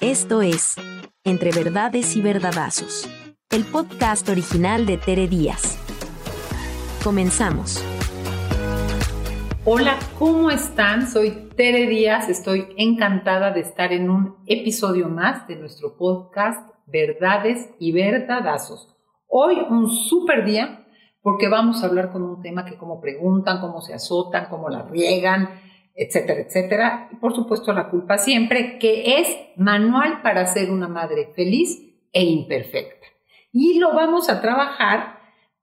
Esto es Entre Verdades y Verdadazos, el podcast original de Tere Díaz. Comenzamos. Hola, ¿cómo están? Soy Tere Díaz, estoy encantada de estar en un episodio más de nuestro podcast Verdades y Verdadazos. Hoy un súper día porque vamos a hablar con un tema que como preguntan, cómo se azotan, cómo la riegan, etcétera, etcétera. Y por supuesto la culpa siempre, que es manual para ser una madre feliz e imperfecta. Y lo vamos a trabajar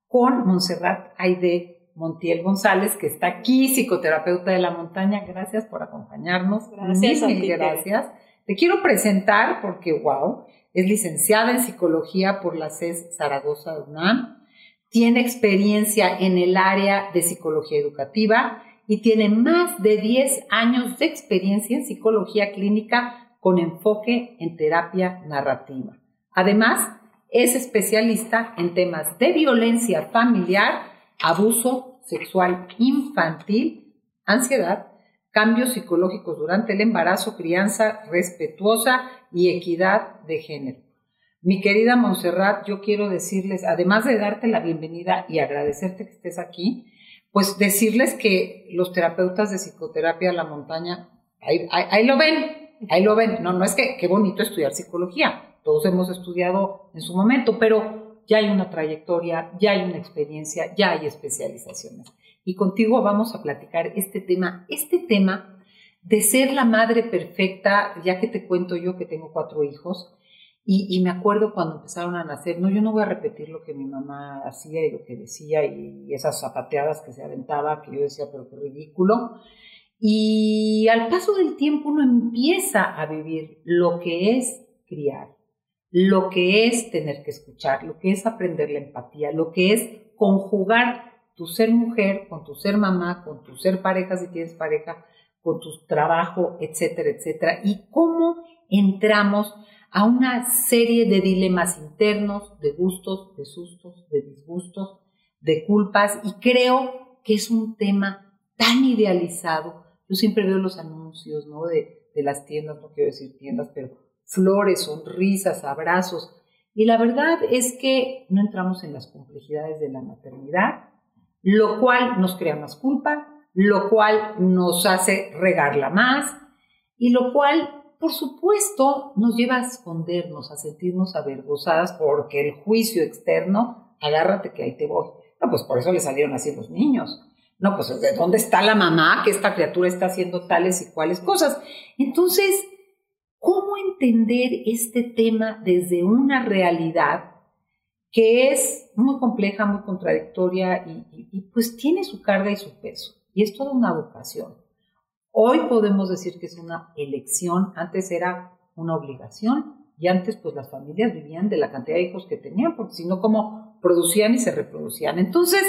con Montserrat Aide Montiel González, que está aquí, psicoterapeuta de la montaña. Gracias por acompañarnos. Gracias. Mil, gracias. Te quiero presentar porque, wow, es licenciada en psicología por la CES Zaragoza UNAM. Tiene experiencia en el área de psicología educativa y tiene más de 10 años de experiencia en psicología clínica con enfoque en terapia narrativa. Además, es especialista en temas de violencia familiar, abuso sexual infantil, ansiedad, cambios psicológicos durante el embarazo, crianza respetuosa y equidad de género. Mi querida Montserrat, yo quiero decirles, además de darte la bienvenida y agradecerte que estés aquí, pues decirles que los terapeutas de psicoterapia a la montaña, ahí, ahí, ahí, lo ven, ahí lo ven. No, no es que qué bonito estudiar psicología, todos hemos estudiado en su momento, pero ya hay una trayectoria, ya hay una experiencia, ya hay especializaciones. Y contigo vamos a platicar este tema, este tema de ser la madre perfecta, ya que te cuento yo que tengo cuatro hijos, y, me acuerdo cuando empezaron a nacer, no, yo no voy a repetir lo que mi mamá hacía y lo que decía y esas zapateadas que se aventaba, que yo decía, pero qué ridículo. Y al paso del tiempo uno empieza a vivir lo que es criar, lo que es tener que escuchar, lo que es aprender la empatía, lo que es conjugar tu ser mujer con tu ser mamá, con tu ser pareja si tienes pareja, con tu trabajo, etcétera, etcétera. Y cómo entramos a una serie de dilemas internos, de gustos, de sustos, de disgustos, de culpas, y creo que es un tema tan idealizado. Yo siempre veo los anuncios, ¿no? De, de las tiendas, no quiero decir tiendas, pero flores, sonrisas, abrazos. Y la verdad es que no entramos en las complejidades de la maternidad, lo cual nos crea más culpa, lo cual nos hace regarla más y lo cual por supuesto, nos lleva a escondernos, a sentirnos avergonzadas porque el juicio externo, agárrate que ahí te voy. No, pues por eso le salieron así los niños. No, pues ¿de dónde está la mamá que esta criatura está haciendo tales y cuales cosas? Entonces, ¿cómo entender este tema desde una realidad que es muy compleja, muy contradictoria y, y, pues tiene su carga y su peso? Y es toda una vocación. Hoy podemos decir que es una elección, antes era una obligación y antes pues las familias vivían de la cantidad de hijos que tenían, porque si no, ¿cómo producían y se reproducían? Entonces,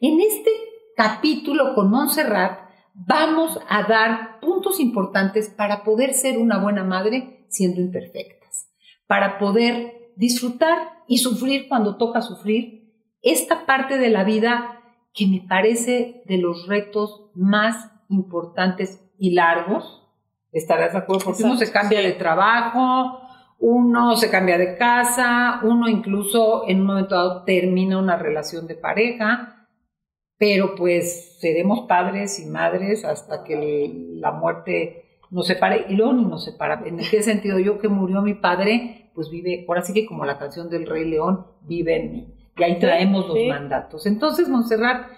en este capítulo con Montserrat vamos a dar puntos importantes para poder ser una buena madre siendo imperfectas, para poder disfrutar y sufrir cuando toca sufrir esta parte de la vida que me parece de los retos más importantes y largos, estarás de acuerdo, porque uno se cambia de trabajo, uno se cambia de casa, uno incluso en un momento dado termina una relación de pareja, pero pues seremos padres y madres hasta que la muerte nos separe y luego ni nos separa. ¿En qué sentido? Yo que murió mi padre, pues vive, ahora sí que como la canción del Rey León, vive en mí. Y ahí traemos los mandatos. Entonces, Montserrat,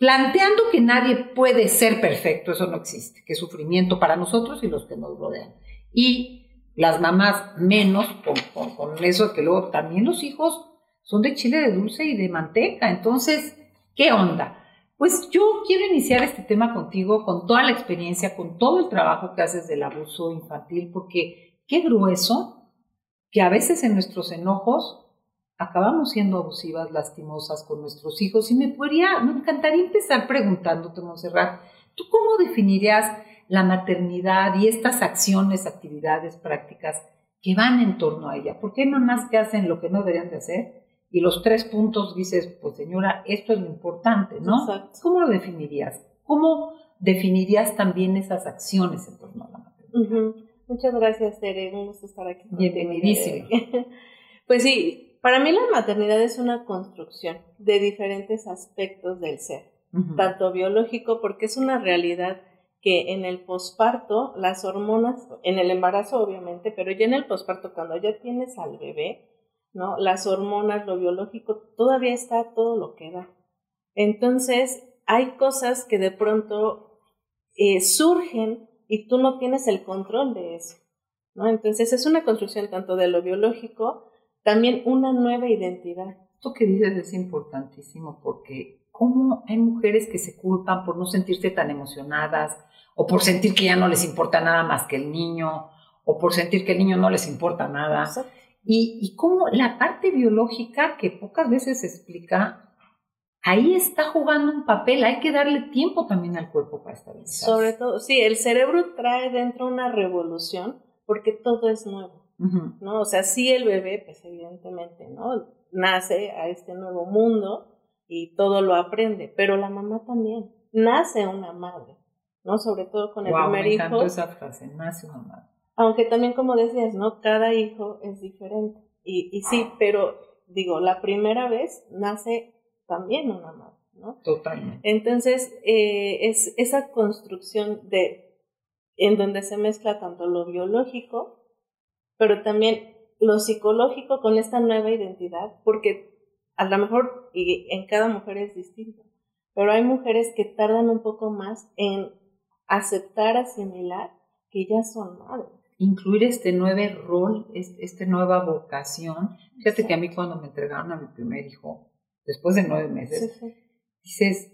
planteando que nadie puede ser perfecto, eso no existe, que sufrimiento para nosotros y los que nos rodean. Y las mamás menos, con, con, con eso que luego también los hijos son de chile de dulce y de manteca. Entonces, ¿qué onda? Pues yo quiero iniciar este tema contigo con toda la experiencia, con todo el trabajo que haces del abuso infantil, porque qué grueso que a veces en nuestros enojos acabamos siendo abusivas, lastimosas con nuestros hijos. Y me podría, me encantaría empezar preguntándote, Monserrat, ¿tú cómo definirías la maternidad y estas acciones, actividades, prácticas que van en torno a ella? ¿Por qué hay mamás que hacen lo que no deberían de hacer? Y los tres puntos dices, pues señora, esto es lo importante, ¿no? Exacto. ¿Cómo lo definirías? ¿Cómo definirías también esas acciones en torno a la maternidad? Uh -huh. Muchas gracias, Tere. Un gusto estar aquí. Bienvenidísimo. Pues sí, para mí la maternidad es una construcción de diferentes aspectos del ser, tanto biológico, porque es una realidad que en el posparto las hormonas, en el embarazo obviamente, pero ya en el posparto cuando ya tienes al bebé, ¿no? Las hormonas, lo biológico, todavía está todo lo que da. Entonces, hay cosas que de pronto eh, surgen y tú no tienes el control de eso, ¿no? Entonces, es una construcción tanto de lo biológico, también una nueva identidad. Esto que dices es importantísimo porque cómo hay mujeres que se culpan por no sentirse tan emocionadas o por sentir que ya no les importa nada más que el niño o por sentir que el niño no les importa nada. Y, y cómo la parte biológica que pocas veces se explica, ahí está jugando un papel, hay que darle tiempo también al cuerpo para estabilizar. Sobre todo, sí, el cerebro trae dentro una revolución porque todo es nuevo, ¿no? O sea, sí el bebé, pues evidentemente, ¿no? Nace a este nuevo mundo y todo lo aprende, pero la mamá también, nace una madre, ¿no? Sobre todo con el primer me hijo. esa frase, nace una madre. Aunque también, como decías, ¿no? Cada hijo es diferente. Y, y sí, pero digo, la primera vez nace también una madre, ¿no? Totalmente. Entonces, eh, es esa construcción de, en donde se mezcla tanto lo biológico, pero también lo psicológico con esta nueva identidad, porque a lo mejor y en cada mujer es distinto, pero hay mujeres que tardan un poco más en aceptar, asimilar que ya son madres. Incluir este nuevo rol, esta nueva vocación. Fíjate que a mí cuando me entregaron a mi primer hijo, después de nueve meses, dices,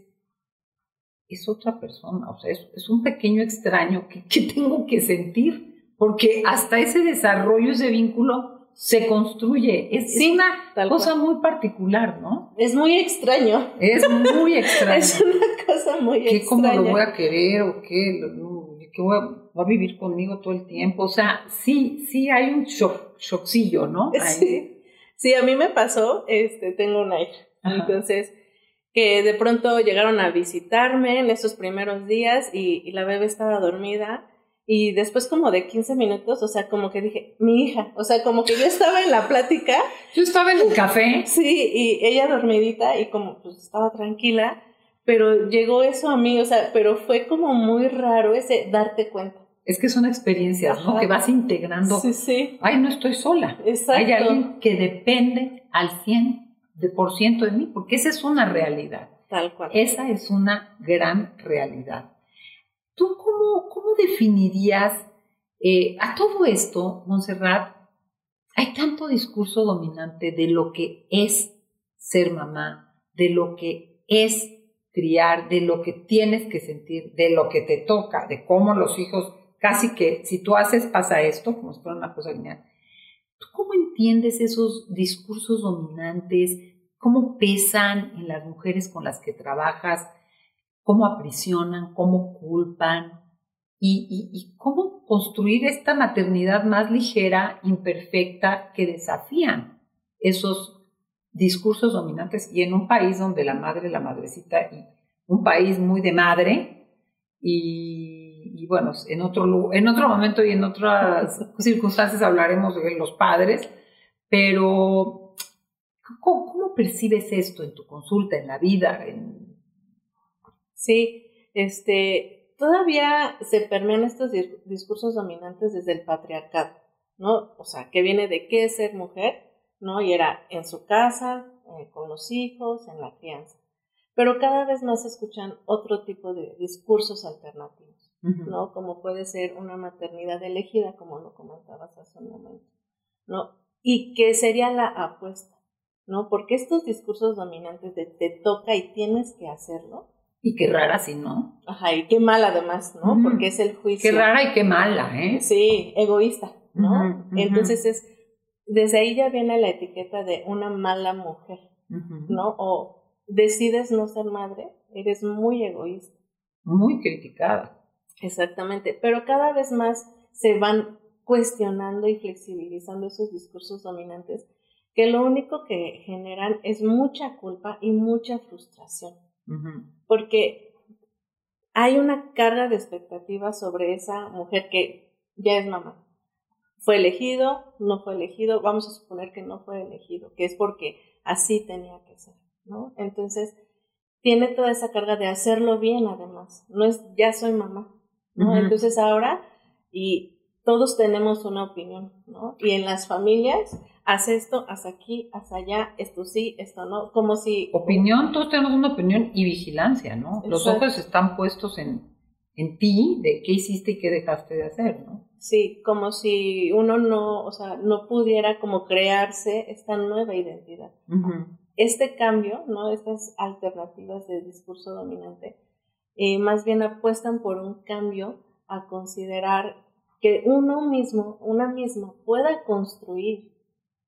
es otra persona, o sea, es, un pequeño extraño que, tengo que sentir, porque hasta ese desarrollo, ese vínculo se construye. Es, una cosa muy particular, ¿no? Es muy extraño. Es muy extraño. es una cosa muy extraña. ¿Qué, ¿Cómo lo voy a querer o qué? ¿Qué voy a va a vivir conmigo todo el tiempo. O sea, sí, sí hay un shock, shockcillo, ¿no? Sí. sí, a mí me pasó, este, tengo una hija. Entonces, que de pronto llegaron a visitarme en esos primeros días y, la bebé estaba dormida. Y después como de 15 minutos, o sea, como que dije, mi hija, o sea, como que yo estaba en la plática. Yo estaba en el café. Sí, y ella dormidita y como pues estaba tranquila, pero llegó eso a mí, o sea, pero fue como muy raro ese darte cuenta. Es que son experiencias, ¿no? Que vas integrando. Sí, sí. Ay, no estoy sola. Exacto. Hay alguien que depende al 100% de, por ciento de mí, porque esa es una realidad. Tal cual. Esa es una gran realidad. ¿Tú cómo, cómo definirías eh, a todo esto, Montserrat? Hay tanto discurso dominante de lo que es ser mamá, de lo que es criar, de lo que tienes que sentir, de lo que te toca, de cómo los hijos casi que si tú haces, pasa esto, como si fuera una cosa lineal. ¿Tú cómo entiendes esos discursos dominantes? ¿Cómo pesan en las mujeres con las que trabajas? ¿Cómo aprisionan? ¿Cómo culpan? Y, cómo construir esta maternidad más ligera, imperfecta, que desafían esos discursos dominantes y en un país donde la madre, la madrecita, y un país muy de madre, y bueno, en otro, en otro momento y en otras circunstancias hablaremos de los padres, pero ¿cómo, percibes esto en tu consulta, en la vida? Sí, este, todavía se permean estos discursos dominantes desde el patriarcado, ¿no? O sea, que viene de qué es ser mujer, ¿no? Y era en su casa, eh, con los hijos, en la crianza. Pero cada vez más se escuchan otro tipo de discursos alternativos. ¿no? Como puede ser una maternidad elegida, como lo comentabas hace un momento, ¿no? Y que sería la apuesta, ¿no? Porque estos discursos dominantes de te toca y tienes que hacerlo. Y qué rara si no. Ajá, y qué mal además, ¿no? Porque es el juicio. Qué rara y qué mala, ¿eh? Sí, egoísta, ¿no? Entonces es, desde ahí ya viene la etiqueta de una mala mujer, ¿no? O decides no ser madre, eres muy egoísta. Muy criticada. Exactamente, pero cada vez más se van cuestionando y flexibilizando esos discursos dominantes que lo único que generan es mucha culpa y mucha frustración. Porque hay una carga de expectativas sobre esa mujer que ya es mamá, fue elegido, no fue elegido, vamos a suponer que no fue elegido, que es porque así tenía que ser, ¿no? Entonces, tiene toda esa carga de hacerlo bien además, no es ya soy mamá, ¿no? Entonces ahora, y todos tenemos una opinión, ¿no? Y en las familias, haz esto, haz aquí, haz allá, esto sí, esto no, como si... Opinión, todos tenemos una opinión y vigilancia, ¿no? Los ojos están puestos en, en ti de qué hiciste y qué dejaste de hacer, ¿no? Sí, como si uno no, o sea, no pudiera como crearse esta nueva identidad. Este cambio, ¿no? Estas alternativas de discurso dominante, eh, más bien apuestan por un cambio a considerar que uno mismo, una misma, pueda construir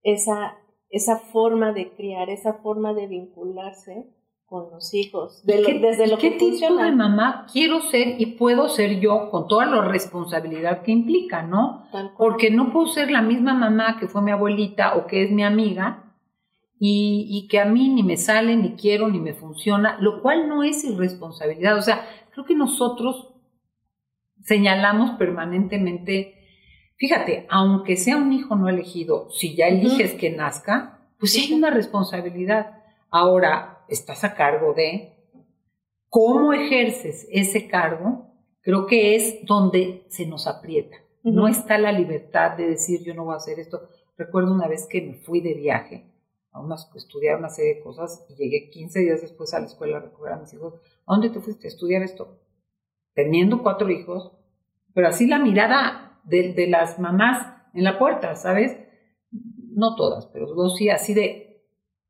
esa, esa forma de criar, esa forma de vincularse con los hijos. De desde lo ¿Qué tipo de mamá quiero ser y puedo ser yo con toda la responsabilidad que implica, ¿no? Porque no puedo ser la misma mamá que fue mi abuelita o que es mi amiga y, y, que a mí ni me sale, ni quiero, ni me funciona, lo cual no es irresponsabilidad. O sea, creo que nosotros señalamos permanentemente, fíjate, aunque sea un hijo no elegido, si ya eliges que nazca, pues sí hay una responsabilidad. Ahora, estás a cargo de, cómo ejerces ese cargo, creo que es donde se nos aprieta. No está la libertad de decir yo no voy a hacer esto. Recuerdo una vez que me fui de viaje a estudiar una serie de cosas y llegué 15 días después a la escuela a recoger a mis hijos. ¿A dónde te fuiste a estudiar esto? Teniendo cuatro hijos, pero así la mirada de, de las mamás en la puerta, ¿sabes? No todas, pero sí, así de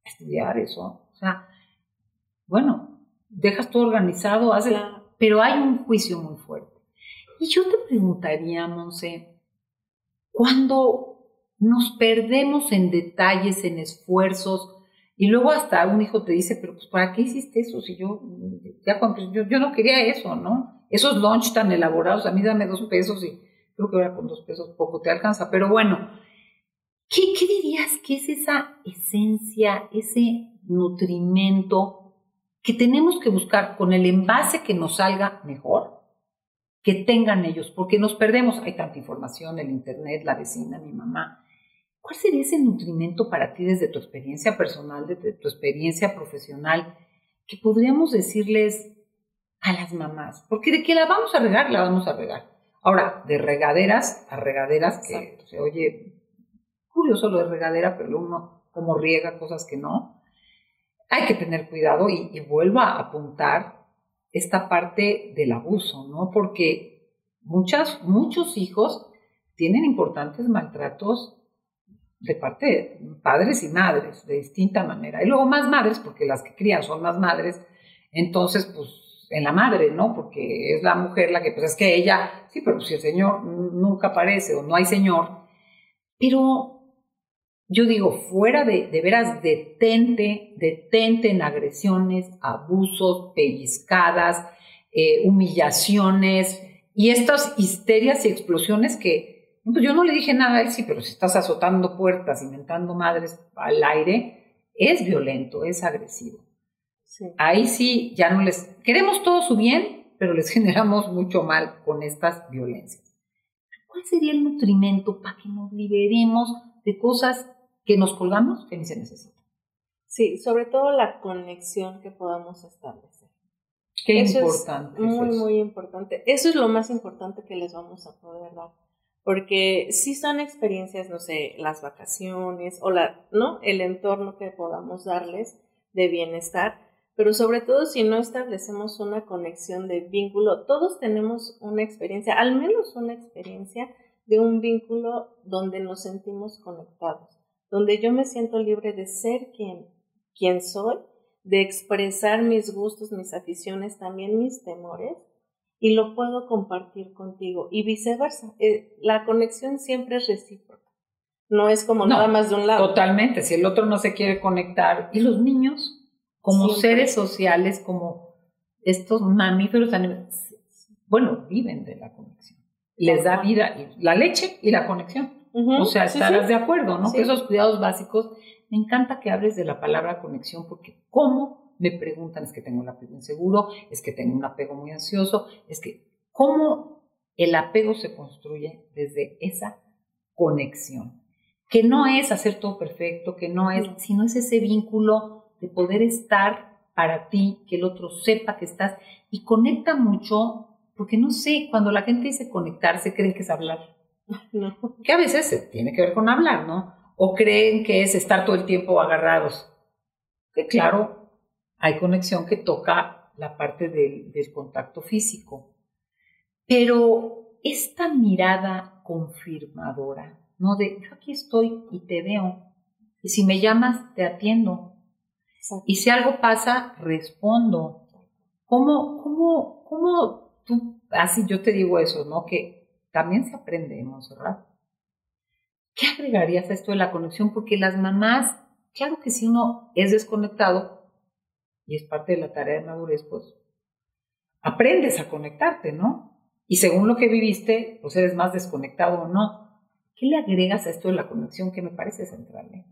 estudiar eso. O sea, bueno, dejas todo organizado, haces, pero hay un juicio muy fuerte. Y yo te preguntaría, Monse, cuando nos perdemos en detalles, en esfuerzos, y luego hasta un hijo te dice, pero pues ¿para qué hiciste eso? Si yo, ya yo, yo no quería eso, ¿no? Esos lunch tan elaborados, a mí dame dos pesos y creo que ahora con dos pesos poco te alcanza, pero bueno, ¿qué, qué dirías que es esa esencia, ese nutrimento que tenemos que buscar con el envase que nos salga mejor, que tengan ellos, porque nos perdemos, hay tanta información, el internet, la vecina, mi mamá. ¿Cuál sería ese nutrimento para ti desde tu experiencia personal, desde tu experiencia profesional, que podríamos decirles a las mamás? Porque de que la vamos a regar, la vamos a regar. Ahora, de regaderas a regaderas, que se oye curioso lo de regadera, pero uno como riega cosas que no hay que tener cuidado y, vuelvo a apuntar esta parte del abuso, ¿no? Porque muchas, muchos hijos tienen importantes maltratos de parte de padres y madres, de distinta manera. Y luego más madres, porque las que crían son más madres, entonces, pues, en la madre, ¿no? Porque es la mujer la que, pues es que ella, sí, pero si el Señor nunca aparece o no hay Señor. Pero yo digo, fuera de, de veras, detente, detente en agresiones, abusos, pellizcadas, eh, humillaciones y estas histerias y explosiones que, pues yo no le dije nada él, sí, pero si estás azotando puertas, inventando madres al aire, es violento, es agresivo. Ahí sí, ya no les, queremos todo su bien, pero les generamos mucho mal con estas violencias. ¿Cuál sería el nutrimento para que nos liberemos de cosas que nos colgamos que ni se necesita. Sí, sobre todo la conexión que podamos establecer. Qué importante. Es muy, muy importante. Eso es lo más importante que les vamos a poder dar. Porque si son experiencias, no sé, las vacaciones o la, ¿no? el entorno que podamos darles de bienestar, pero sobre todo si no establecemos una conexión de vínculo, todos tenemos una experiencia, al menos una experiencia de un vínculo donde nos sentimos conectados donde yo me siento libre de ser quien, quien soy, de expresar mis gustos, mis aficiones, también mis temores, y lo puedo compartir contigo. Y viceversa, eh, la conexión siempre es recíproca. No es como nada más de un lado. Totalmente, si el otro no se quiere conectar. Y los niños, como seres sociales, como estos mamíferos, bueno, viven de la conexión. Les da vida la leche y la conexión. O sea, estarás de acuerdo, ¿no? Que esos cuidados básicos, me encanta que hables de la palabra conexión, porque ¿cómo me preguntan? Es que tengo un apego inseguro, es que tengo un apego muy ansioso, es que ¿cómo el apego se construye desde esa conexión, que no es hacer todo perfecto, que no es, sino es ese vínculo de poder estar para ti, que el otro sepa que estás y conecta mucho, porque no sé, cuando la gente dice conectarse, creen que es hablar. No. Que a veces tiene que ver con hablar, ¿no? O creen que es estar todo el tiempo agarrados. Que claro, hay conexión que toca la parte del, del contacto físico. Pero esta mirada confirmadora, ¿no? De yo aquí estoy y te veo. Y si me llamas, te atiendo. Y si algo pasa, respondo. ¿Cómo, cómo, cómo tú, así yo te digo eso, ¿no? Que también se aprende, ¿verdad? ¿Qué agregarías a esto de la conexión? Porque las mamás, claro que si uno es desconectado, y es parte de la tarea de madurez, pues aprendes a conectarte, ¿no? Y según lo que viviste, pues eres más desconectado o no. ¿Qué le agregas a esto de la conexión que me parece central? Eh?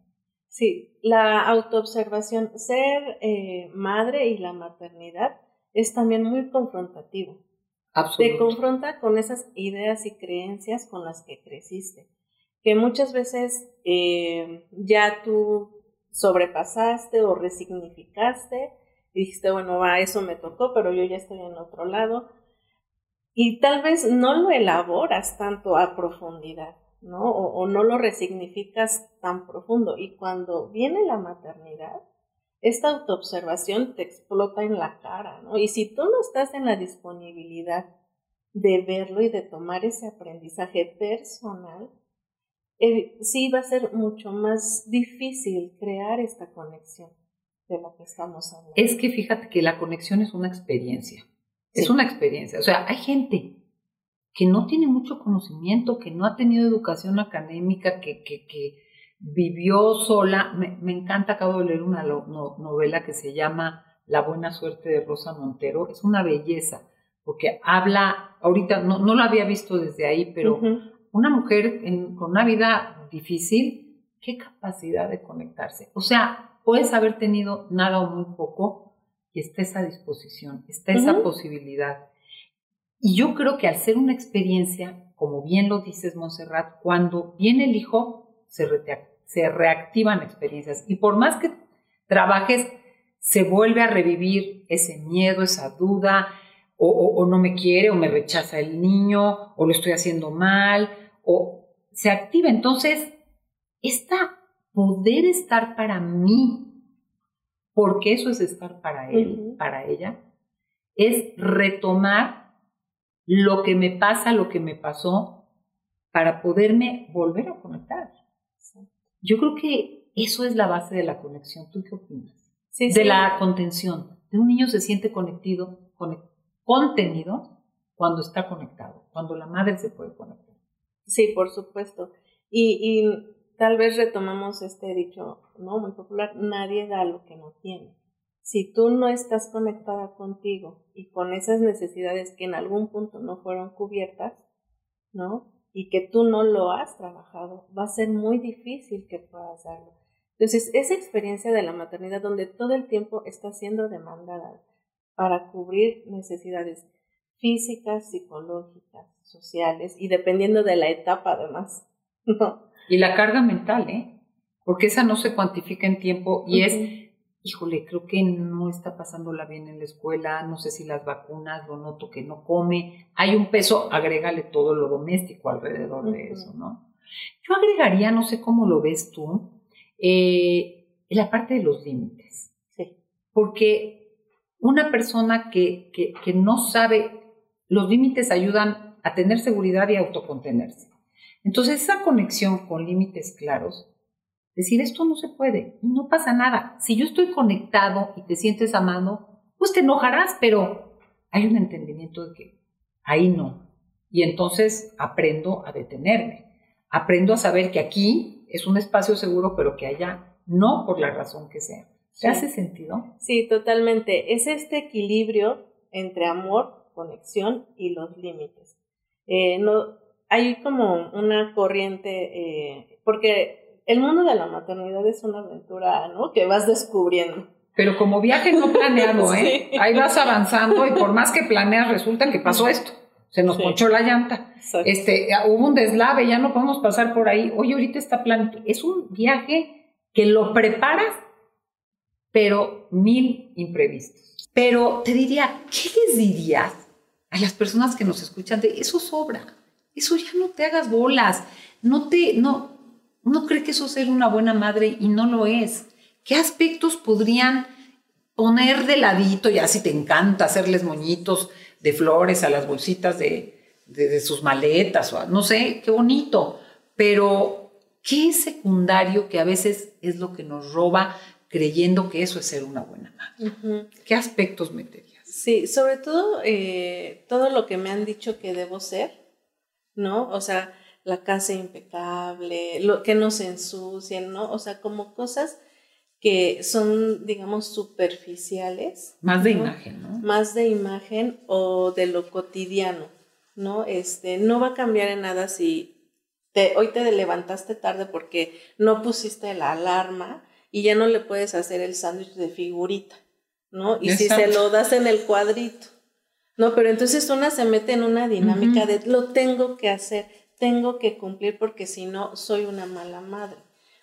Sí, la autoobservación, ser eh, madre y la maternidad es también muy confrontativo. Te confronta con esas ideas y creencias con las que creciste, que muchas veces eh, ya tú sobrepasaste o resignificaste y dijiste, bueno, va, eso me tocó, pero yo ya estoy en otro lado y tal vez no lo elaboras tanto a profundidad, ¿no? O, no lo resignificas tan profundo. Y cuando viene la maternidad, esta autoobservación te explota en la cara, ¿no? Y si tú no estás en la disponibilidad de verlo y de tomar ese aprendizaje personal, eh, sí va a ser mucho más difícil crear esta conexión de la que estamos hablando. Es que fíjate que la conexión es una experiencia. Es una experiencia. O sea, hay gente que no tiene mucho conocimiento, que no ha tenido educación académica, que, que, que vivió sola. Me, encanta, acabo de leer una novela que se llama La buena suerte de Rosa Montero. Es una belleza, porque habla, ahorita no, no lo había visto desde ahí, pero una mujer con una vida difícil, qué capacidad de conectarse. O sea, puedes haber tenido nada o muy poco, y está esa disposición, está esa posibilidad. Y yo creo que al ser una experiencia, como bien lo dices, Montserrat, cuando viene el hijo, se, se reactivan experiencias. Y por más que trabajes, se vuelve a revivir ese miedo, esa duda, o, o, no me quiere, o me rechaza el niño, o lo estoy haciendo mal, o se activa. Entonces, esta poder estar para mí porque eso es estar para él, para ella, es retomar lo que me pasa, lo que me pasó, para poderme volver a conectar. Yo creo que eso es la base de la conexión. ¿Tú qué opinas? de la contención. De un niño se siente conectado, contenido cuando está conectado, cuando la madre se puede conectar. Sí, por supuesto. Y, y tal vez retomamos este dicho, ¿no? Muy popular, nadie da lo que no tiene. Si tú no estás conectada contigo y con esas necesidades que en algún punto no fueron cubiertas, ¿no? Y que tú no lo has trabajado, va a ser muy difícil que puedas darlo. Entonces, esa experiencia de la maternidad donde todo el tiempo está siendo demandada para cubrir necesidades físicas, psicológicas, sociales y dependiendo de la etapa además, ¿no? Y la carga mental, ¿eh? Porque esa no se cuantifica en tiempo y es, híjole, creo que no está pasándola bien en la escuela, no sé si las vacunas, lo noto que no come, hay un peso, agrégale todo lo doméstico alrededor de eso, ¿no? Yo agregaría, no sé cómo lo ves tú, eh, la parte de los límites. Sí. Porque una persona que, que, que no sabe, los límites ayudan a tener seguridad y autocontenerse. Entonces, esa conexión con límites claros, decir esto no se puede, no pasa nada. Si yo estoy conectado y te sientes amado, pues te enojarás, pero hay un entendimiento de que ahí no. Y entonces aprendo a detenerme. Aprendo a saber que aquí es un espacio seguro, pero que allá no por la razón que sea. ¿Te hace sentido? Sí, totalmente. Es este equilibrio entre amor, conexión y los límites. Eh, no, hay como una corriente, eh, porque el mundo de la maternidad es una aventura, ¿no? Que vas descubriendo. Pero como viaje no planeado, ¿eh? Ahí vas avanzando y por más que planeas resulta que pasó esto. se nos ponchó la llanta, este, hubo un deslave, ya no podemos pasar por ahí, oye, ahorita está plan, es un viaje que lo preparas, pero mil imprevistos. Pero te diría, ¿qué les dirías a las personas que nos escuchan de eso sobra? Eso ya no te hagas bolas, no te, no, no cree que eso es ser una buena madre y no lo es. ¿Qué aspectos podrían poner de ladito, ya si te encanta hacerles moñitos, de flores a las bolsitas de, de, sus maletas, o no sé, qué bonito, pero qué es secundario que a veces es lo que nos roba creyendo que eso es ser una buena madre. ¿Qué aspectos meterías? Sí, sobre todo eh, todo lo que me han dicho que debo ser, ¿no? O sea, la casa impecable, lo que no se ensucien, ¿no? O sea, como cosas que son, digamos, superficiales. Más de imagen, ¿no? Más de imagen o de lo cotidiano, ¿no? Este, no va a cambiar en nada si te, hoy te levantaste tarde porque no pusiste la alarma y ya no le puedes hacer el sándwich de figurita, ¿no? Y si se lo das en el cuadrito, ¿no? Pero entonces una se mete en una dinámica de lo tengo que hacer, tengo que cumplir porque si no soy una mala madre.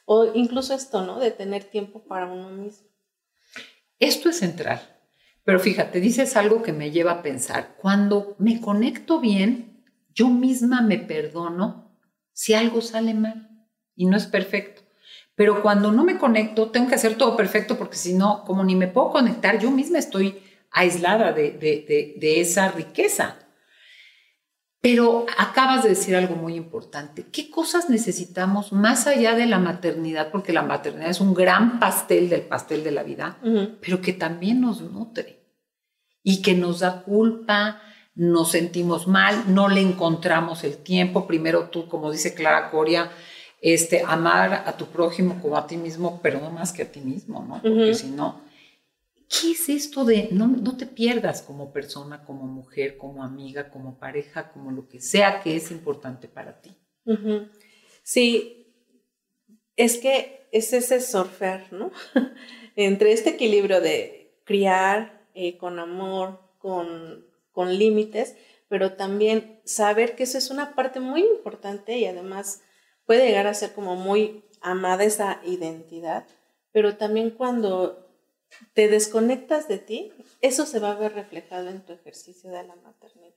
O incluso esto, ¿no? De tener tiempo para uno mismo. Esto es central. Pero fíjate, dices algo que me lleva a pensar. Cuando me conecto bien, yo misma me perdono si algo sale mal y no es perfecto. Pero cuando no me conecto, tengo que hacer todo perfecto porque si no, como ni me puedo conectar, yo misma estoy aislada de, de, de esa riqueza. Pero acabas de decir algo muy importante. ¿Qué cosas necesitamos más allá de la maternidad? Porque la maternidad es un gran pastel del pastel de la vida, pero que también nos nutre y que nos da culpa, nos sentimos mal, no le encontramos el tiempo. Primero tú, como dice Clara Coria, este, amar a tu prójimo como a ti mismo, pero no más que a ti mismo, ¿no? Porque si no, ¿qué es esto de no, te pierdas como persona, como mujer, como amiga, como pareja, como lo que sea que es importante para ti? Sí, es que es ese surfear, ¿no? Entre este equilibrio de criar eh, con amor, con, con límites, pero también saber que eso es una parte muy importante y además puede llegar a ser como muy amada esa identidad, pero también cuando te desconectas de ti, eso se va a ver reflejado en tu ejercicio de la maternidad,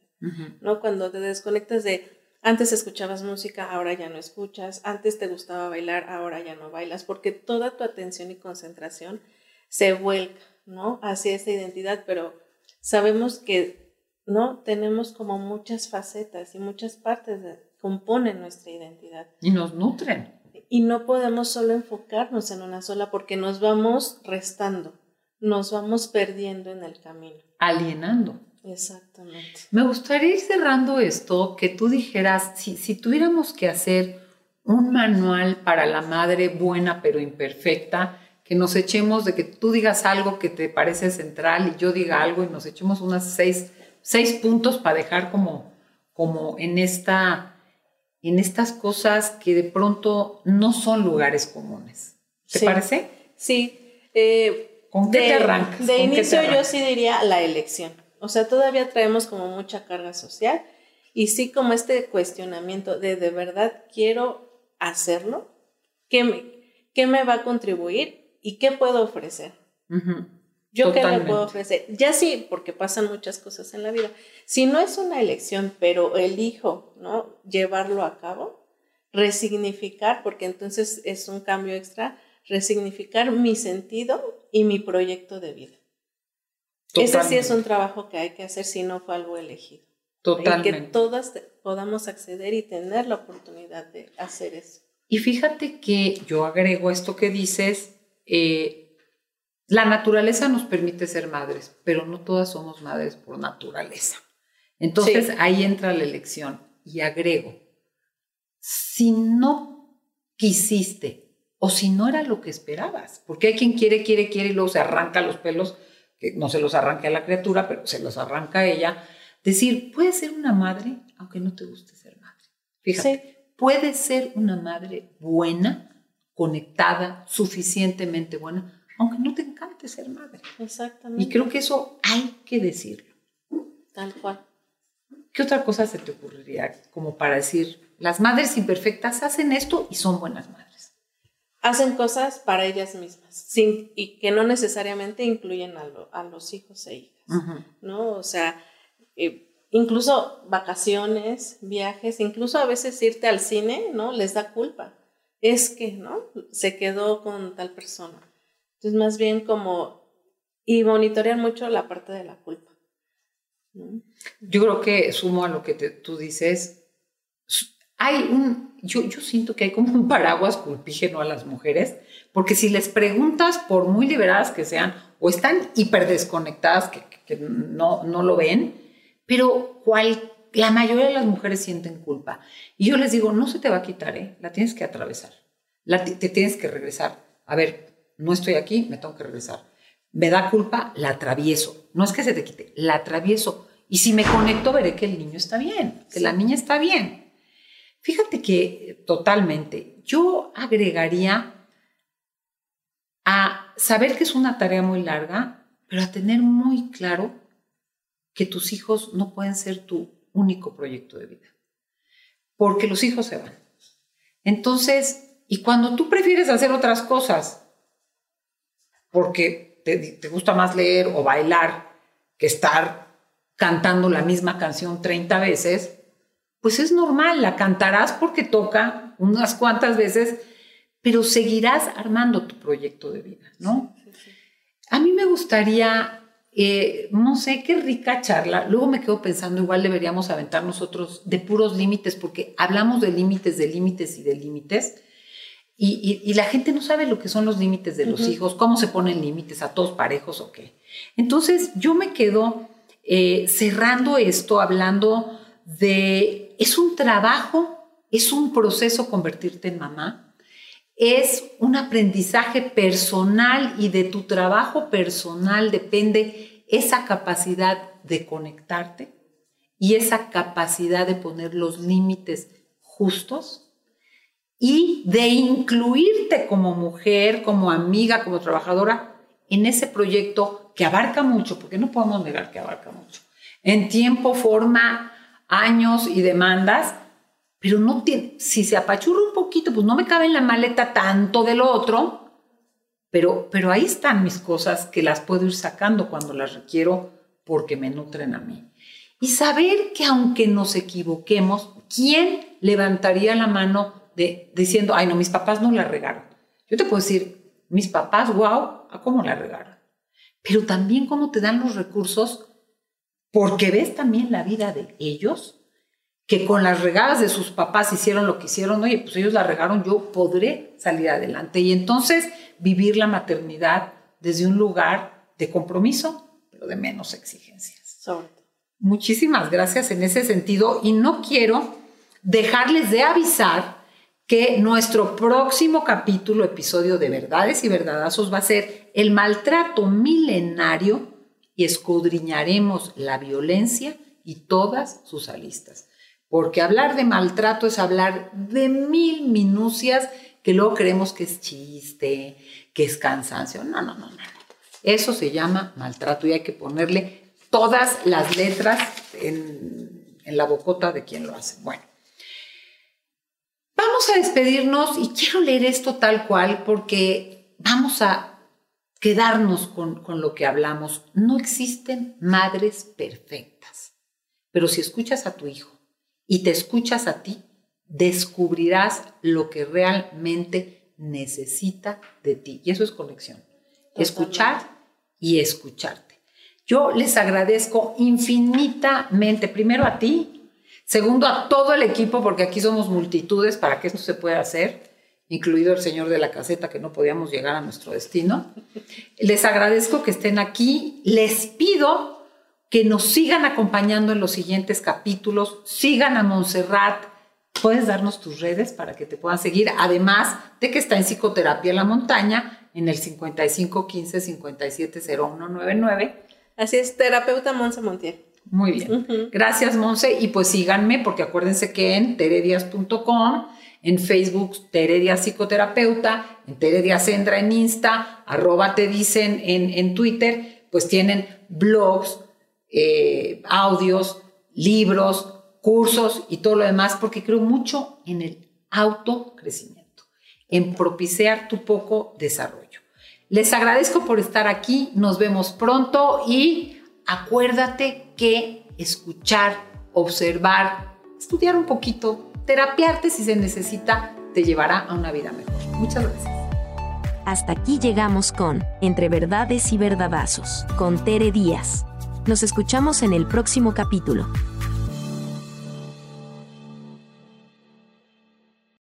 ¿no? Cuando te desconectas de, antes escuchabas música, ahora ya no escuchas, antes te gustaba bailar, ahora ya no bailas, porque toda tu atención y concentración se vuelca, ¿no? Hacia esa identidad, pero sabemos que, ¿no? Tenemos como muchas facetas y muchas partes que componen nuestra identidad. Y nos nutren. Y no podemos solo enfocarnos en una sola porque nos vamos restando nos vamos perdiendo en el camino. Alienando. Exactamente. Me gustaría ir cerrando esto, que tú dijeras, si, si tuviéramos que hacer un manual para la madre buena pero imperfecta, que nos echemos de que tú digas algo que te parece central y yo diga algo y nos echemos unas seis, seis puntos para dejar como, como en, esta, en estas cosas que de pronto no son lugares comunes. ¿Te parece? Sí. Eh, ¿Con qué de, te arrancas? De inicio yo sí diría la elección. O sea, todavía traemos como mucha carga social y sí como este cuestionamiento de de verdad quiero hacerlo, ¿qué me, qué me va a contribuir y qué puedo ofrecer? Yo qué le puedo ofrecer. Ya sí, porque pasan muchas cosas en la vida. Si no es una elección, pero elijo, ¿no? Llevarlo a cabo, resignificar, porque entonces es un cambio extra, resignificar mi sentido y mi proyecto de vida. Ese sí es un trabajo que hay que hacer si no fue algo elegido. Totalmente. Y que todas podamos acceder y tener la oportunidad de hacer eso. Y fíjate que yo agrego esto que dices, eh, la naturaleza nos permite ser madres, pero no todas somos madres por naturaleza. Entonces ahí entra la elección y agrego, si no quisiste o si no era lo que esperabas. Porque hay quien quiere, quiere, quiere y luego se arranca los pelos, que no se los arranca a la criatura, pero se los arranca a ella. Decir, puede ser una madre aunque no te guste ser madre. Fíjate, puede ser una madre buena, conectada, suficientemente buena, aunque no te encante ser madre. Exactamente. Y creo que eso hay que decirlo. Tal cual. ¿Qué otra cosa se te ocurriría como para decir, las madres imperfectas hacen esto y son buenas madres? Hacen cosas para ellas mismas sin, y que no necesariamente incluyen a, los hijos e hijas, ¿no? O sea, eh, incluso vacaciones, viajes, incluso a veces irte al cine, ¿no? Les da culpa. Es que, ¿no? Se quedó con tal persona. Entonces, más bien como, y monitorear mucho la parte de la culpa. Yo creo que sumo a lo que tú dices, hay un, yo, yo siento que hay como un paraguas culpígeno a las mujeres, porque si les preguntas, por muy liberadas que sean, o están hiper desconectadas, que, que no, no lo ven, pero cual, la mayoría de las mujeres sienten culpa. Y yo les digo, no se te va a quitar, ¿eh? la tienes que atravesar, la, te tienes que regresar. A ver, no estoy aquí, me tengo que regresar. Me da culpa, la atravieso. No es que se te quite, la atravieso. Y si me conecto, veré que el niño está bien, que la niña está bien. Fíjate que totalmente, yo agregaría a saber que es una tarea muy larga, pero a tener muy claro que tus hijos no pueden ser tu único proyecto de vida, porque los hijos se van. Entonces, y cuando tú prefieres hacer otras cosas, porque te, gusta más leer o bailar que estar cantando la misma canción 30 veces, pues es normal, la cantarás porque toca unas cuantas veces, pero seguirás armando tu proyecto de vida, ¿no? A mí me gustaría, eh, no sé, qué rica charla. Luego me quedo pensando, igual deberíamos aventar nosotros de puros límites, porque hablamos de límites, de límites y de límites. Y, la gente no sabe lo que son los límites de los hijos, cómo se ponen límites a todos parejos o qué. Entonces yo me quedo eh, cerrando esto hablando de, es un trabajo, es un proceso convertirte en mamá, es un aprendizaje personal y de tu trabajo personal depende esa capacidad de conectarte y esa capacidad de poner los límites justos y de incluirte como mujer, como amiga, como trabajadora en ese proyecto que abarca mucho, porque no podemos negar que abarca mucho, en tiempo, forma, años y demandas, pero no tiene, si se apachurra un poquito, pues no me cabe en la maleta tanto de lo otro, pero, pero ahí están mis cosas que las puedo ir sacando cuando las requiero porque me nutren a mí. Y saber que aunque nos equivoquemos, ¿quién levantaría la mano de, diciendo, ay, no, mis papás no la regaron. Yo te puedo decir, mis papás, wow, ¿a cómo la regaron? Pero también cómo te dan los recursos, porque ves también la vida de ellos, que con las regadas de sus papás hicieron lo que hicieron, oye, pues ellos la regaron, yo podré salir adelante. Y entonces vivir la maternidad desde un lugar de compromiso, pero de menos exigencias. Muchísimas gracias en ese sentido y no quiero dejarles de avisar que nuestro próximo capítulo, episodio de Verdades y Verdadazos, va a ser el maltrato milenario y escudriñaremos la violencia y todas sus alistas. Porque hablar de maltrato es hablar de mil minucias que luego creemos que es chiste, que es cansancio. No, no, no, no. Eso se llama maltrato y hay que ponerle todas las letras en, en la bocota de quien lo hace. Bueno. Vamos a despedirnos y quiero leer esto tal cual porque vamos a quedarnos con, lo que hablamos. No existen madres perfectas, pero si escuchas a tu hijo y te escuchas a ti, descubrirás lo que realmente necesita de ti. Y eso es conexión. Escuchar y escucharte. Yo les agradezco infinitamente, primero a ti, Segundo, a todo el equipo, porque aquí somos multitudes para que esto se pueda hacer, incluido el señor de la caseta, que no podíamos llegar a nuestro destino. Les agradezco que estén aquí. Les pido que nos sigan acompañando en los siguientes capítulos. Sigan a Montserrat. Puedes darnos tus redes para que te puedan seguir, además de que está en psicoterapia en la montaña en el 5515 570199. Así es, terapeuta Monse Montiel. Muy bien. Gracias, Monse. Y pues síganme, porque acuérdense que en teredias.com, en Facebook, Teredia Psicoterapeuta, en Teredia Sendra en Insta, arroba te dicen en, en Twitter, pues tienen blogs, eh, audios libros, cursos y todo lo demás, porque creo mucho en el autocrecimiento, en propiciar tu poco desarrollo. Les agradezco por estar aquí, nos vemos pronto y acuérdate que escuchar, observar, estudiar un poquito, terapiarte si se necesita, te llevará a una vida mejor. Muchas gracias. Hasta aquí llegamos con Entre Verdades y Verdadazos, con Tere Díaz. Nos escuchamos en el próximo capítulo.